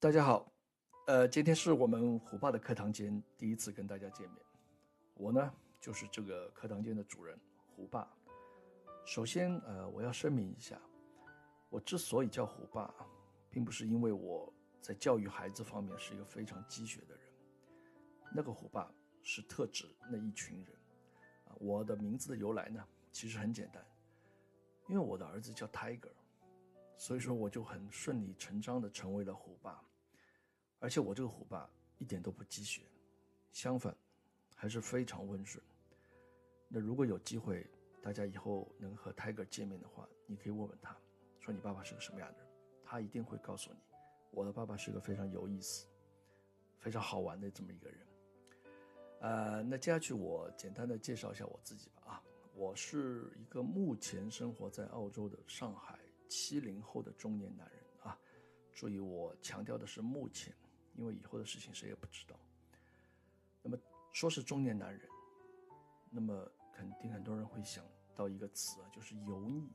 大家好，呃，今天是我们虎爸的课堂间第一次跟大家见面。我呢，就是这个课堂间的主人虎爸。首先，呃，我要声明一下，我之所以叫虎爸，并不是因为我在教育孩子方面是一个非常积雪的人。那个虎爸是特指那一群人。啊，我的名字的由来呢，其实很简单，因为我的儿子叫 Tiger。所以说，我就很顺理成章的成为了虎爸，而且我这个虎爸一点都不积雪，相反，还是非常温顺。那如果有机会，大家以后能和 Tiger 见面的话，你可以问问他，说你爸爸是个什么样的人，他一定会告诉你，我的爸爸是个非常有意思、非常好玩的这么一个人。呃，那接下去我简单的介绍一下我自己吧。啊，我是一个目前生活在澳洲的上海。七零后的中年男人啊，注意我强调的是目前，因为以后的事情谁也不知道。那么说是中年男人，那么肯定很多人会想到一个词啊，就是油腻。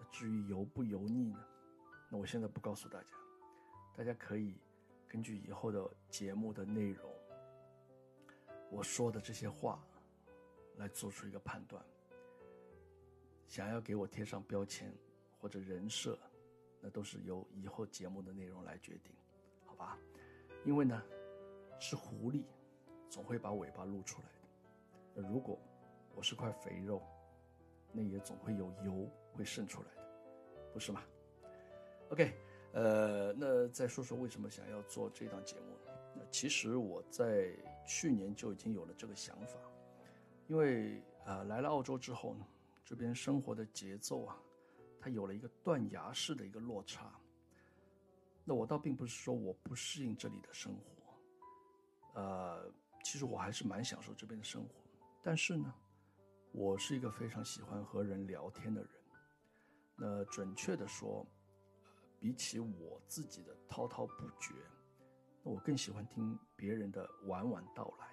那至于油不油腻呢？那我现在不告诉大家，大家可以根据以后的节目的内容，我说的这些话，来做出一个判断。想要给我贴上标签。或者人设，那都是由以后节目的内容来决定，好吧？因为呢，是狐狸，总会把尾巴露出来的。那如果我是块肥肉，那也总会有油会渗出来的，不是吗？OK，呃，那再说说为什么想要做这档节目？那其实我在去年就已经有了这个想法，因为啊，来了澳洲之后呢，这边生活的节奏啊。它有了一个断崖式的一个落差，那我倒并不是说我不适应这里的生活，呃，其实我还是蛮享受这边的生活。但是呢，我是一个非常喜欢和人聊天的人。那准确的说，比起我自己的滔滔不绝，那我更喜欢听别人的婉婉道来。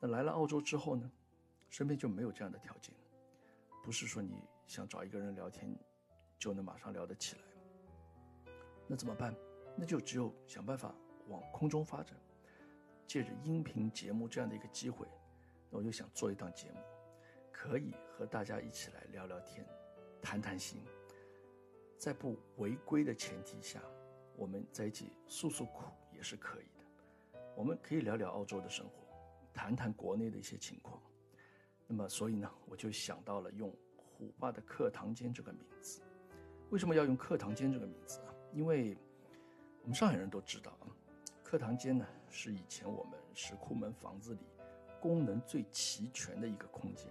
那来了澳洲之后呢，身边就没有这样的条件。不是说你想找一个人聊天，就能马上聊得起来。那怎么办？那就只有想办法往空中发展。借着音频节目这样的一个机会，那我就想做一档节目，可以和大家一起来聊聊天，谈谈心，在不违规的前提下，我们在一起诉诉苦也是可以的。我们可以聊聊澳洲的生活，谈谈国内的一些情况。那么，所以呢，我就想到了用“虎爸的课堂间”这个名字。为什么要用“课堂间”这个名字啊？因为我们上海人都知道啊，课堂间呢是以前我们石库门房子里功能最齐全的一个空间。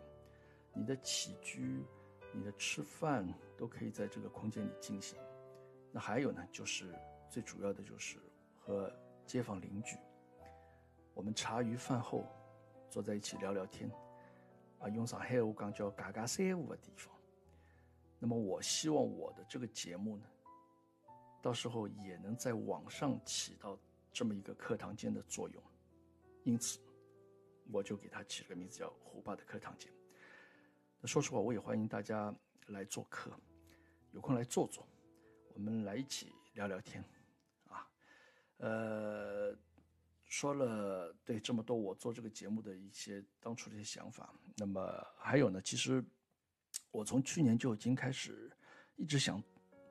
你的起居、你的吃饭都可以在这个空间里进行。那还有呢，就是最主要的就是和街坊邻居，我们茶余饭后坐在一起聊聊天。啊，用上海话讲叫“嘎嘎三五”的地方。那么，我希望我的这个节目呢，到时候也能在网上起到这么一个课堂间的作用。因此，我就给它起了个名字叫“虎爸的课堂间”。那说实话，我也欢迎大家来做客，有空来坐坐，我们来一起聊聊天。啊，呃。说了对这么多我做这个节目的一些当初的一些想法，那么还有呢，其实我从去年就已经开始一直想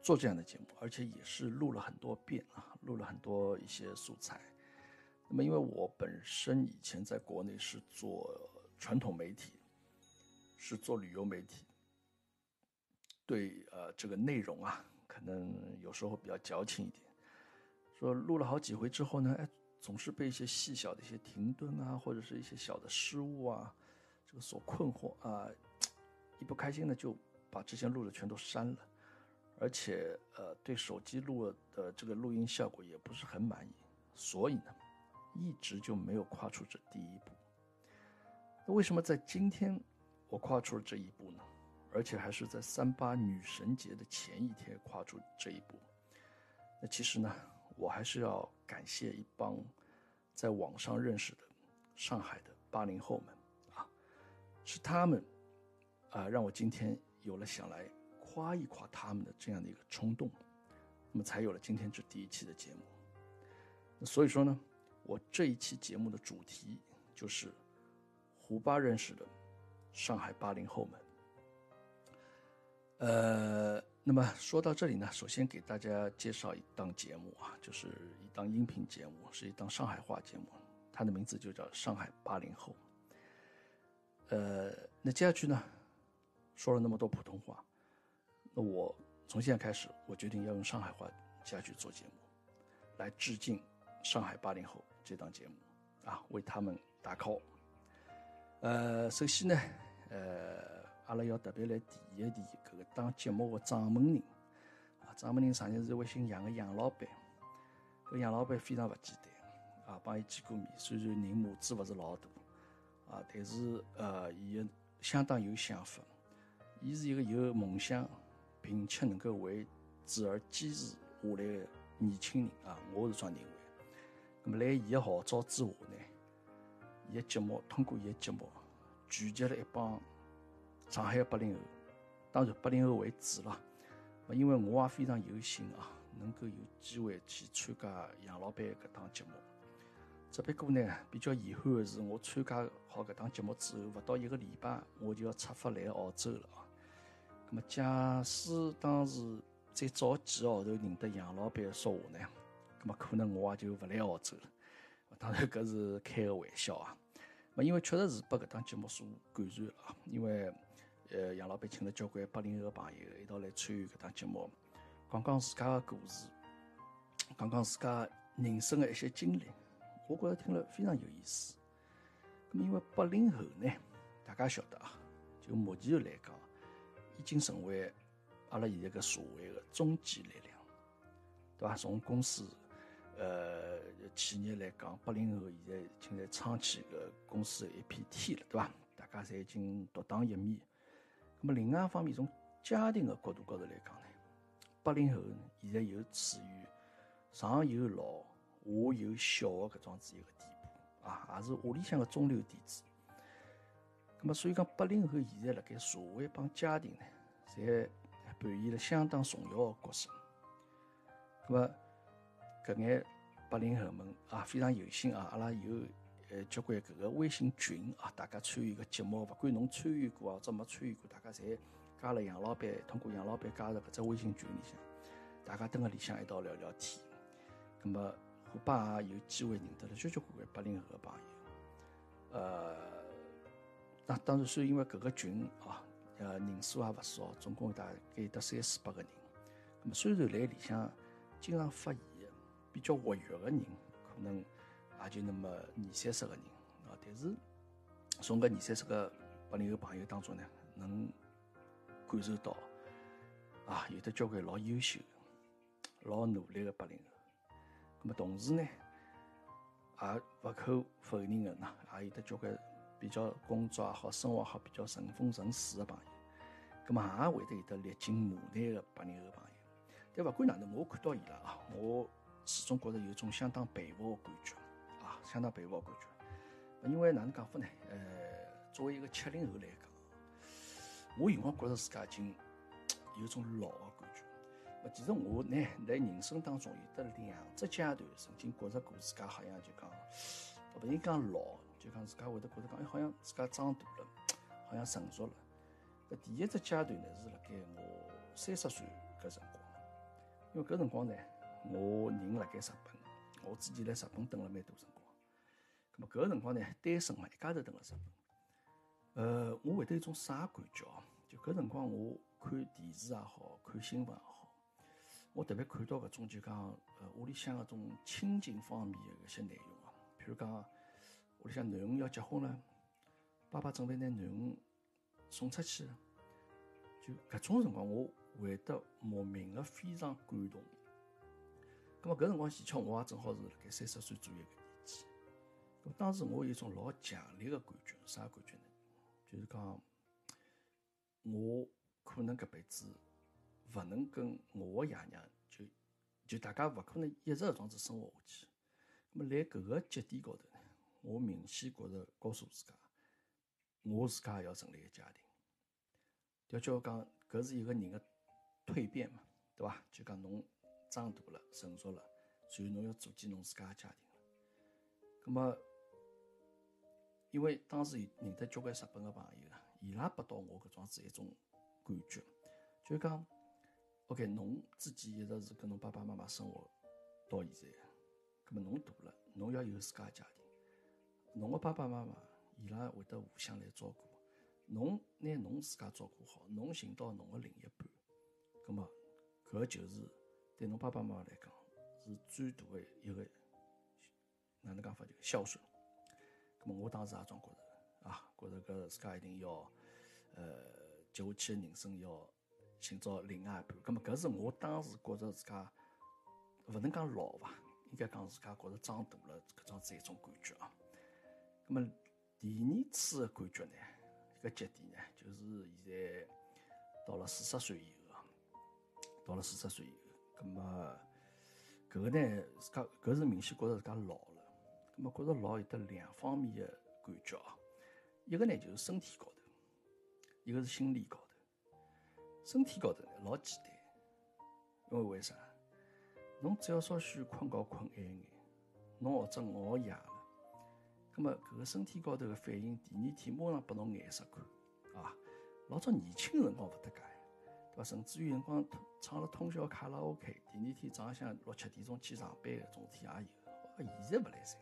做这样的节目，而且也是录了很多遍啊，录了很多一些素材。那么因为我本身以前在国内是做传统媒体，是做旅游媒体，对呃这个内容啊，可能有时候比较矫情一点。说录了好几回之后呢，哎。总是被一些细小的一些停顿啊，或者是一些小的失误啊，这个所困惑啊，一不开心呢，就把之前录的全都删了，而且呃，对手机录的这个录音效果也不是很满意，所以呢，一直就没有跨出这第一步。那为什么在今天我跨出了这一步呢？而且还是在三八女神节的前一天跨出这一步？那其实呢？我还是要感谢一帮在网上认识的上海的八零后们啊，是他们啊，让我今天有了想来夸一夸他们的这样的一个冲动。那么才有了今天这第一期的节目。所以说呢，我这一期节目的主题就是胡巴认识的上海八零后们。呃，那么说到这里呢，首先给大家介绍一档节目啊，就是一档音频节目，是一档上海话节目，它的名字就叫《上海八零后》。呃，那接下去呢，说了那么多普通话，我从现在开始，我决定要用上海话下去做节目，来致敬《上海八零后》这档节目啊，为他们打 call。呃，首先呢，呃。阿拉要特别来提一提搿个当节目的掌门人啊，掌门人实际是一位姓杨的杨老板。搿杨老板非常勿简单啊，帮伊见过面，虽然人码子勿是老大啊，但是呃，伊相当有想法。伊是一个有梦想，并且能够为子而坚持下来的年轻人啊，我是这样认为。那么，在伊的号召之下呢，伊的节目通过伊的节目聚集了一帮。上海的八零后，当然八零后为主了。因为我也非常有幸啊，能够有机会去参加杨老板搿档节目。只不过呢，比较遗憾的是，我参加好搿档节目之后，勿到一个礼拜，我就要出发来澳洲了啊。那么，假使当时再早几个号头认得杨老板说话呢，那么可能我也就勿来澳洲了。当然，搿是开个玩笑啊。因为确实是被搿档节目所感染了，因为。呃，杨老板请了交关八零后的朋友一道来参与搿档节目，讲讲自家的故事，讲讲自家人生的一些经历，我觉着听了非常有意思。咁么，因为八零后呢，大家晓得啊，就目前来讲，已经成为阿拉现在个社会的中坚力量，对伐？从公司、呃企业来讲，八零后现在已经在撑起个公司的一片天了，对伐？大家侪已经独当一面。那么另外一方面，从家庭的角度高头来讲呢，八零后现在又处于上有老下有小的搿种子一个地步啊，也是屋里向的中流砥柱。那么所以讲，八零后现在辣盖社会帮家庭呢，侪扮演了相当重要的角色。那么搿眼八零后们啊，非常有幸啊，阿拉有。呃，交关搿个微信群啊，大家参与个节目，勿管侬参与过或者没参与过，大家侪加了杨老板，通过杨老板加入搿只微信群里向，大家蹲辣里向一道聊聊天。葛末虎爸也有机会认得了交交关关八零后个朋友。呃，那当然是因为搿个群啊，呃，人数也勿少，总共大概有得三四百个人。葛末虽然来里向经常发言、比较活跃个人，可能。也就那么二三十个人啊，但是从搿二三十个八零后朋友当中呢，能感受到啊，有的交关老优秀、老努力的八零后。那么同时呢，也勿可否认的呢，也有的交关比较工作也好、生活也好比较顺风顺水的朋友。那么也会得有的历经磨难的八零后朋友。但勿管哪能，我看到伊拉啊，我始终觉着有种相当佩服的感觉啊。相当佩服感觉，因为哪能讲法呢？呃，作为一个七零后来讲，我有辰光觉着自家已经有种老的感觉。其实我呢，在人。生当中有得两只阶段，曾经觉着过自家好像就讲，勿是讲老，就讲自家会得觉着讲，哎，好像自家长大了，好像成熟了。搿第一只阶段呢，是辣盖我三十岁搿辰光，因为搿辰光呢，我人辣盖日本，我之前辣日本蹲了蛮多辰光。么搿辰光呢，单身嘛，一家头蹲辣日本。呃，我会得一种啥感觉哦？就搿辰光，我看电视也好看新闻也好，我特别看到搿种就讲，呃，屋里向搿种亲情方面的搿些内容啊。譬如讲，屋里向囡恩要结婚了，爸爸准备拿囡恩送出去，就搿种辰光，我会得莫名的非常感动。咁么搿辰光，前巧我也正好是辣盖三十岁左右个年纪。咁当时我有一种老强烈的感觉，啥感觉呢？就是讲，我可能搿辈子勿能跟我的爷娘就就大家勿可能一直搿样子生活下去。咁么辣搿个节点高头，我明显觉着告诉自家，我自家也要成立一个家庭。要叫我讲，搿是一个人的蜕变嘛，对伐？就讲侬长大了、成熟了，随后侬要组建侬自家个家庭了。葛么，因为当时认得交关日本个朋友，伊拉拨到我搿种子一种感觉，就讲，OK，侬自己一直是跟侬爸爸妈妈生活到现在，葛么侬大了，侬要有自家家庭，侬个爸爸妈妈伊拉会得互相来照顾，侬拿侬自家照顾好，侬寻到侬个另一半，葛么搿就是对侬爸爸妈妈来讲是最大的一个哪能讲法就孝顺。咁么我当时也总觉着啊，觉着搿自家一定要呃接下去的人生要寻找另外一半。咁么搿是我当时觉着自家勿能讲老伐，应该讲自家觉着长大了搿种子一种感觉啊。那么第二次的感觉呢，一个节点呢，就是现在到了四十岁以后，到了四十岁以后，咁么搿个呢，自家搿是明显觉着自家老了。咁么觉着老有得两方面的感觉啊，一个呢就是身体高头，一个是心理高头。身体高头呢老简单，因为为啥？侬只要稍许困觉困晏眼，侬或者熬夜么搿个身体高头的反应，第二天马上拨侬颜色看啊！老早年轻辰光勿得介，对伐？甚至于辰光唱了通宵卡拉 OK，第二天早浪向六七点钟去上班搿种事体也有。现在勿来三。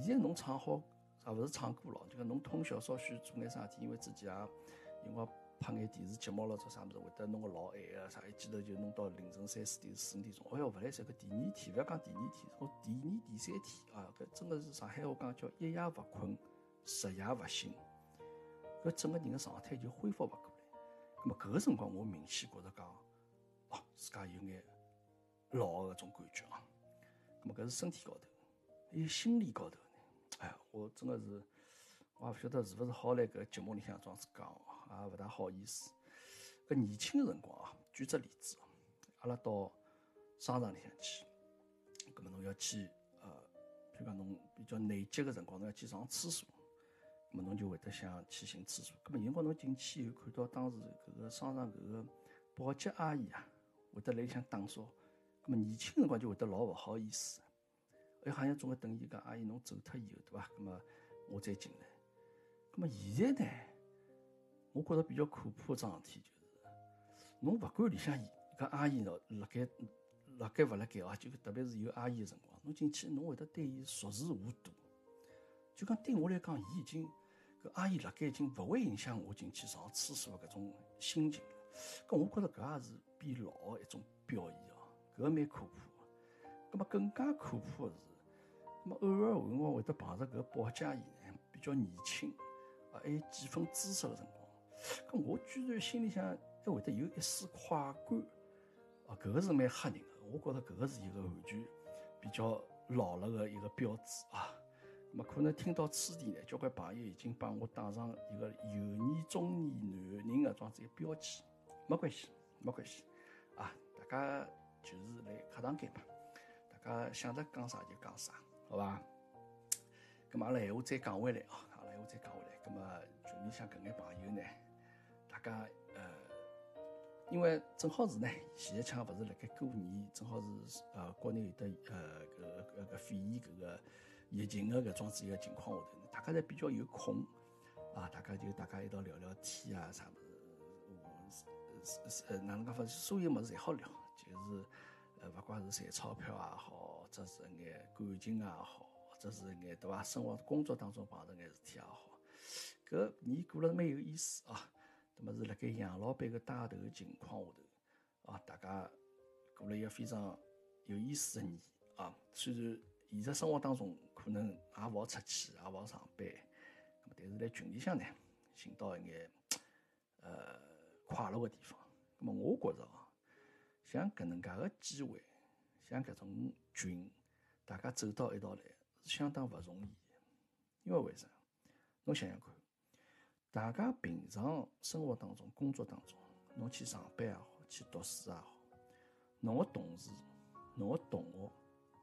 现在侬唱好，也勿是唱歌咯，就讲侬通宵稍许做眼啥事体，因为之前也有光拍眼电视节目咯，做啥物事会得弄个老晚个啥，一记头就弄到凌晨三四点、四五点钟。哎哟，勿来三，搿第二天，勿要讲第二天，从第二、第三天啊，搿真个是上海话讲叫一夜勿困，十夜勿醒，搿整个人个状态就恢复勿过来。咁么搿个辰光，我明显觉着讲，哦，自家有眼老个搿种感觉啊。咁么搿是身体高头。还有心理高头呢，哎，我真的是，我也勿晓得是勿是好来搿节目里向这样子讲，也勿大好意思。搿年轻个辰光啊，举只例子，阿拉到商场里向去，葛末侬要去，呃，譬如讲侬比较内急个辰光，侬要去上厕所，葛末侬就会得想去寻厕所。葛末有辰光侬进去以后，看到当时搿个商场搿个保洁阿姨啊，会得来里向打扫，葛末年轻个辰光就会得老勿好意思。哎，好像总归等伊讲阿姨侬走脱以后，对伐？那么我再进来。那么现在呢，我觉着比较可怕的桩事体就是，侬勿管里向伊搿阿姨喏辣盖辣盖勿辣盖啊，就特别是有阿姨的辰光，侬进去侬会得对伊熟视无睹。就讲对我来讲，伊已经搿阿姨辣盖已经勿会影响我进去上厕所搿种心情。搿我觉着搿也是变老的一种表现哦，搿蛮可怕个。葛末更加可怕的是。咁偶尔有辰光会得碰着搿保洁阿姨，比较年轻，啊，还有几分姿色个辰光，咁我居然心里向还会得有一丝快感，啊，搿个是蛮吓人个，我觉着搿个是一个完全比较老了个一个标志啊。么可能听到此地呢，交关朋友已经帮我打上一个油腻中年男人个这样子一个标签，没关系，没关系，啊，大家就是来客堂间嘛，大家想着讲啥就讲啥。好吧，咁么阿拉闲话再讲回来啊，阿拉闲话再讲回来。咁么群里向搿眼朋友呢，家呃，因为正好是呢，前一枪勿是辣盖过年，正好是呃国内有的呃搿搿个肺炎搿个疫情个搿种子一个情况下头，大家侪比较有空啊，大家就大家一道聊聊天啊，啥物事，是是呃哪能讲法，所有物事侪好聊，就是呃勿管是赚钞票也好。或者是眼感情也好，或者是眼对伐？生活工作当中碰着眼事体也好，搿年过了蛮有意思啊。那么是辣盖杨老板个带头情况下头啊，大家过了一个非常有意思的年啊。虽然现实生活当中可能也勿好出去，也勿好上班，那么但是辣群里向呢，寻到一眼呃快乐个地方。那么我觉着啊，像搿能介个机会。像搿种群，大家走到一道来是相当勿容易的，因为为啥？侬想想看，大家平常生活当中、工作当中，侬去上班也好，去读书也好，侬个同事、侬个同学，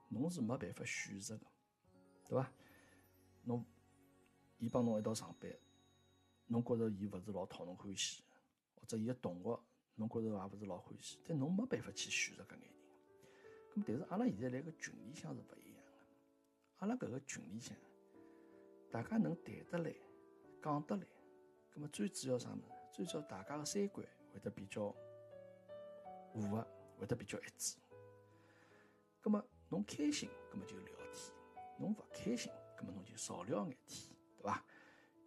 侬是没办法选择的，对伐？侬伊帮侬一道上班，侬觉着伊勿是老讨侬欢喜，或者伊个同学侬觉着也勿是老欢喜，但侬没办法去选择搿眼人。咁但是阿拉现在辣个群里向是勿一样个，阿拉搿个群里向，大家能谈得来、讲得来，咁么最主要啥物事？最主要大家个三观会得比较符合，会得比较一致。咁么侬开心，咁么就聊天；侬勿开心，咁么侬就少聊眼天，对伐？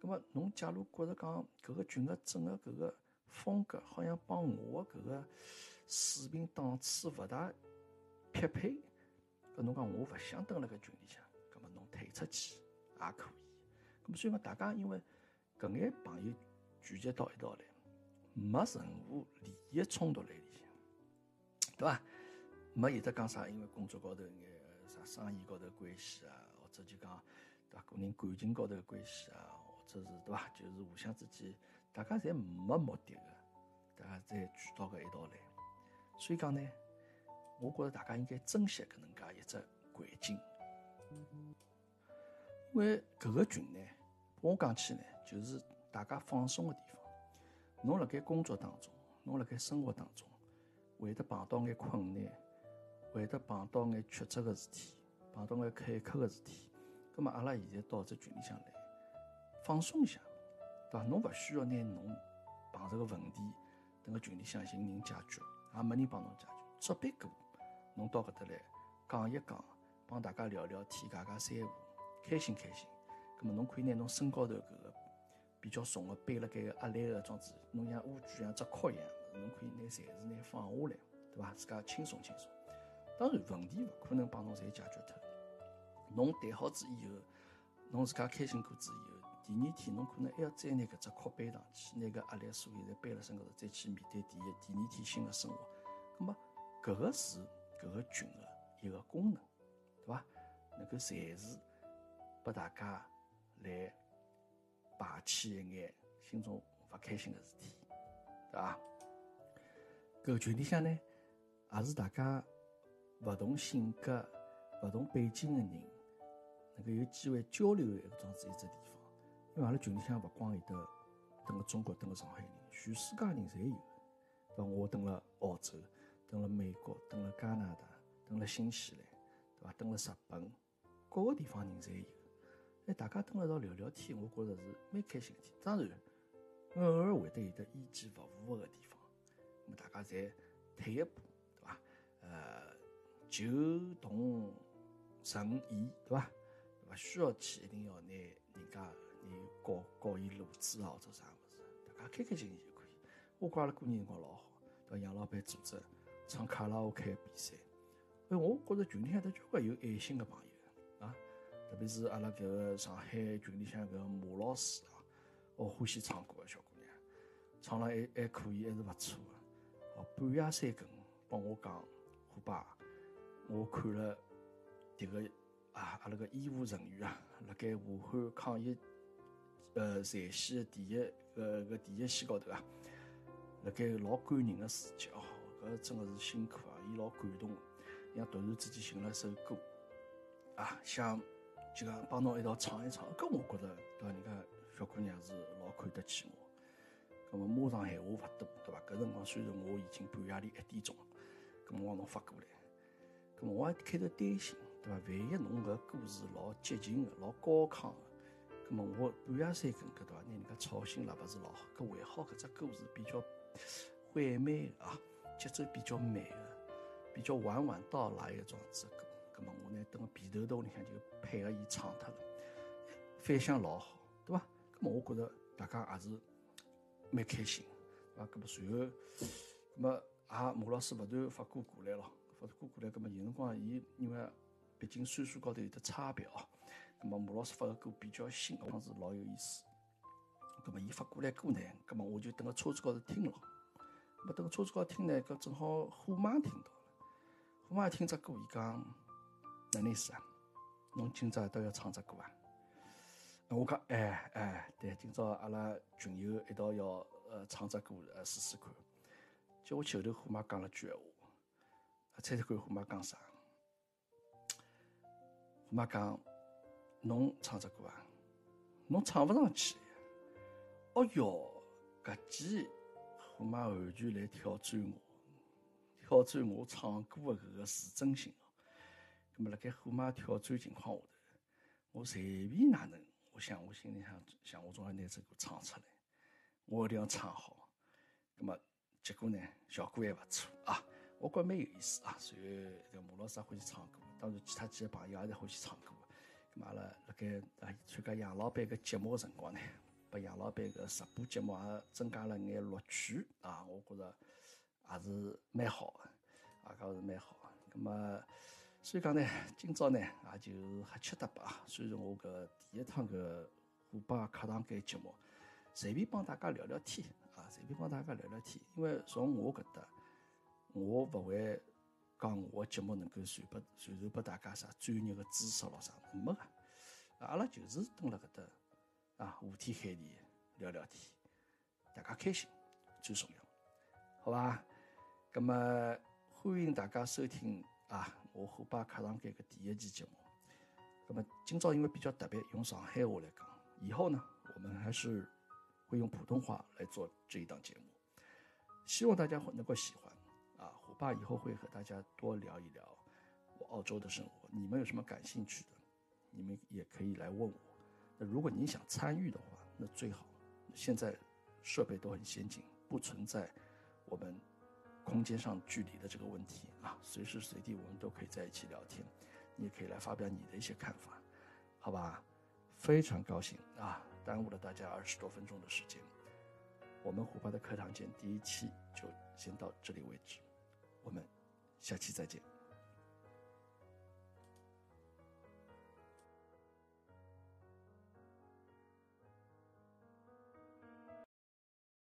咁么侬假如觉着讲搿个群个整个搿个风格好像帮我搿个水平档次勿大匹配，搿侬讲我勿想蹲辣搿群里向，葛末侬退出去也可以。咁所以讲，大家因为搿眼朋友聚集到一道来，没任何利益冲突辣里向，对伐？没有得讲啥，因为工作高头眼啥生意高头关系啊，或者就讲对伐？个人感情高头关系啊，或者是对伐？就是互相之间，大家侪没目的个，大家侪聚到搿一道来，所以讲呢。我觉着大家应该珍惜搿能介一只环境，因为搿个群呢，我讲起来，就是大家放松的地方。侬辣盖工作当中，侬辣盖生活当中，会得碰到眼困难，会得碰到眼曲折个事体，碰到眼坎坷个事体。葛末阿拉现在到这群里向来，放松一下，对伐？侬勿需要拿侬碰着个问题，等个群里向寻人解决，也没人帮侬解决，只别过。侬到搿搭来讲一讲，帮大家聊聊天，家家三胡，开心开心。葛末侬可以拿侬身高头搿个比较重个背辣盖个压力个装置，侬像乌龟像只壳一样，侬可以拿暂时拿放下来，对伐？自家轻松轻松。当然问题勿可能帮侬侪解决脱。侬谈好子以后，侬自家开心过子以后，第二天侬可能还要再拿搿只壳背上去，拿搿压力所有侪背辣身高头，再去面对第一、第二天新个生活。葛末搿个是。搿个群个一个功能，对伐？能够暂时拨大家来排遣一眼心中勿开心的事体，对伐？搿群里向呢，也是大家勿同性格、勿同背景的人，能够有机会交流一个桩子一只地方。因为阿拉群里向勿光有得等个中国、等个上海人，全世界人侪有。对伐？我等了澳洲。等了美国，等了加拿大，等了新西兰，对伐？等了日本，各个地方人侪有。哎，大家蹲了一道聊聊天，我觉着是蛮开心的天。当然，偶尔会得有得意见勿符个地方，那么大家侪退一步，对伐？呃，求同存异，对伐？勿需要去一定要拿人家你告告伊路子啊，或者啥物事，大家开开心心就可以。我觉阿拉过年辰光老好，对伐？杨老板组织。唱卡拉 OK 比赛，哎，我觉着群里向头交关有爱心的朋友，特别是阿拉搿个上海群里向搿马老师啊，我欢喜唱歌个小姑娘，唱了还还可以，还是勿错的。哦，半夜三更帮我讲，虎爸，我看了迭个啊，阿拉个医务人员啊，辣盖武汉抗疫呃前线的第一个个第一线高头啊，辣盖老感人的事迹哦。搿真的是辛苦啊！伊老感动，像突然之间寻了首歌啊，想就讲帮侬一道唱一唱。搿我觉着，对伐？人家小姑娘是老看得起我。搿么马上闲话勿多，对伐？搿辰光虽然我已经半夜里一点钟，搿么我侬发过来，搿么我还开头担心，对伐？万一侬搿歌是老激情的、老高亢的，搿么我半夜三更搿对伐？拿人家吵醒了，勿是老好。搿还好，搿只歌是比较缓慢的啊。节奏比较慢的，比较缓缓到来一种子歌，咁么我呢，等个被头头里向就配合伊唱脱了，反响老好，对伐？咁么我觉着大家也是蛮开心，啊，咁么随后，咁么啊，马老师勿断发歌过来咯，发歌过来，咁么有辰光伊因为毕竟岁数高头有得差别哦，咁么马老师发个歌比较新，当时老有意思，咁么伊发过来歌呢，咁么我就等个车子高头听了。没等车子高头听呢，搿正好虎妈听到了。虎妈听只歌，伊讲哪意思啊？侬今朝都要唱只歌啊？我讲哎哎，对，今朝阿拉群友一道要呃唱只歌呃试试看。叫我后头虎妈讲了句闲话，猜猜看虎妈讲啥？虎妈讲侬唱只歌啊？侬唱勿上去。哦哟，搿记。虎妈完全来挑战我，挑战我唱歌的搿个自尊心。那么辣盖虎妈挑战情况下头，我随便哪能，我想我心里想想，我总要拿这歌唱出来，我一定要唱好。那么结果呢，效果还勿错啊，我觉蛮有意思啊。随后，这个马老师也欢喜唱歌，当然其他几个朋友也是欢喜唱歌。咁阿拉辣盖啊参加杨老板个节目个辰光呢，把杨老板个直播节目也增加了眼乐趣啊，我觉着也是蛮好个，啊，搿是蛮好个。咁么，所以讲呢，今朝呢也就瞎吃搭吧。虽然我搿第一趟搿虎爸课堂间节目，随便帮大家聊聊天啊，随便帮大家聊聊天，因为从我搿搭，我勿会。讲我节目能够传拨传授拨大家啥专业的知识咯啥没个，阿拉就是蹲辣搿搭啊，胡天海地聊聊天，大家开心最重要，好吧？咁么欢迎大家收听啊，我虎爸课堂间个第一期节目。那么今朝因为比较特别，用上海话来讲，以后呢，我们还是会用普通话来做这一档节目，希望大家能够喜欢。啊，虎爸以后会和大家多聊一聊我澳洲的生活。你们有什么感兴趣的，你们也可以来问我。那如果你想参与的话，那最好。现在设备都很先进，不存在我们空间上距离的这个问题啊，随时随地我们都可以在一起聊天。你也可以来发表你的一些看法，好吧？非常高兴啊，耽误了大家二十多分钟的时间。我们虎爸的课堂间第一期就先到这里为止。我们下期再见。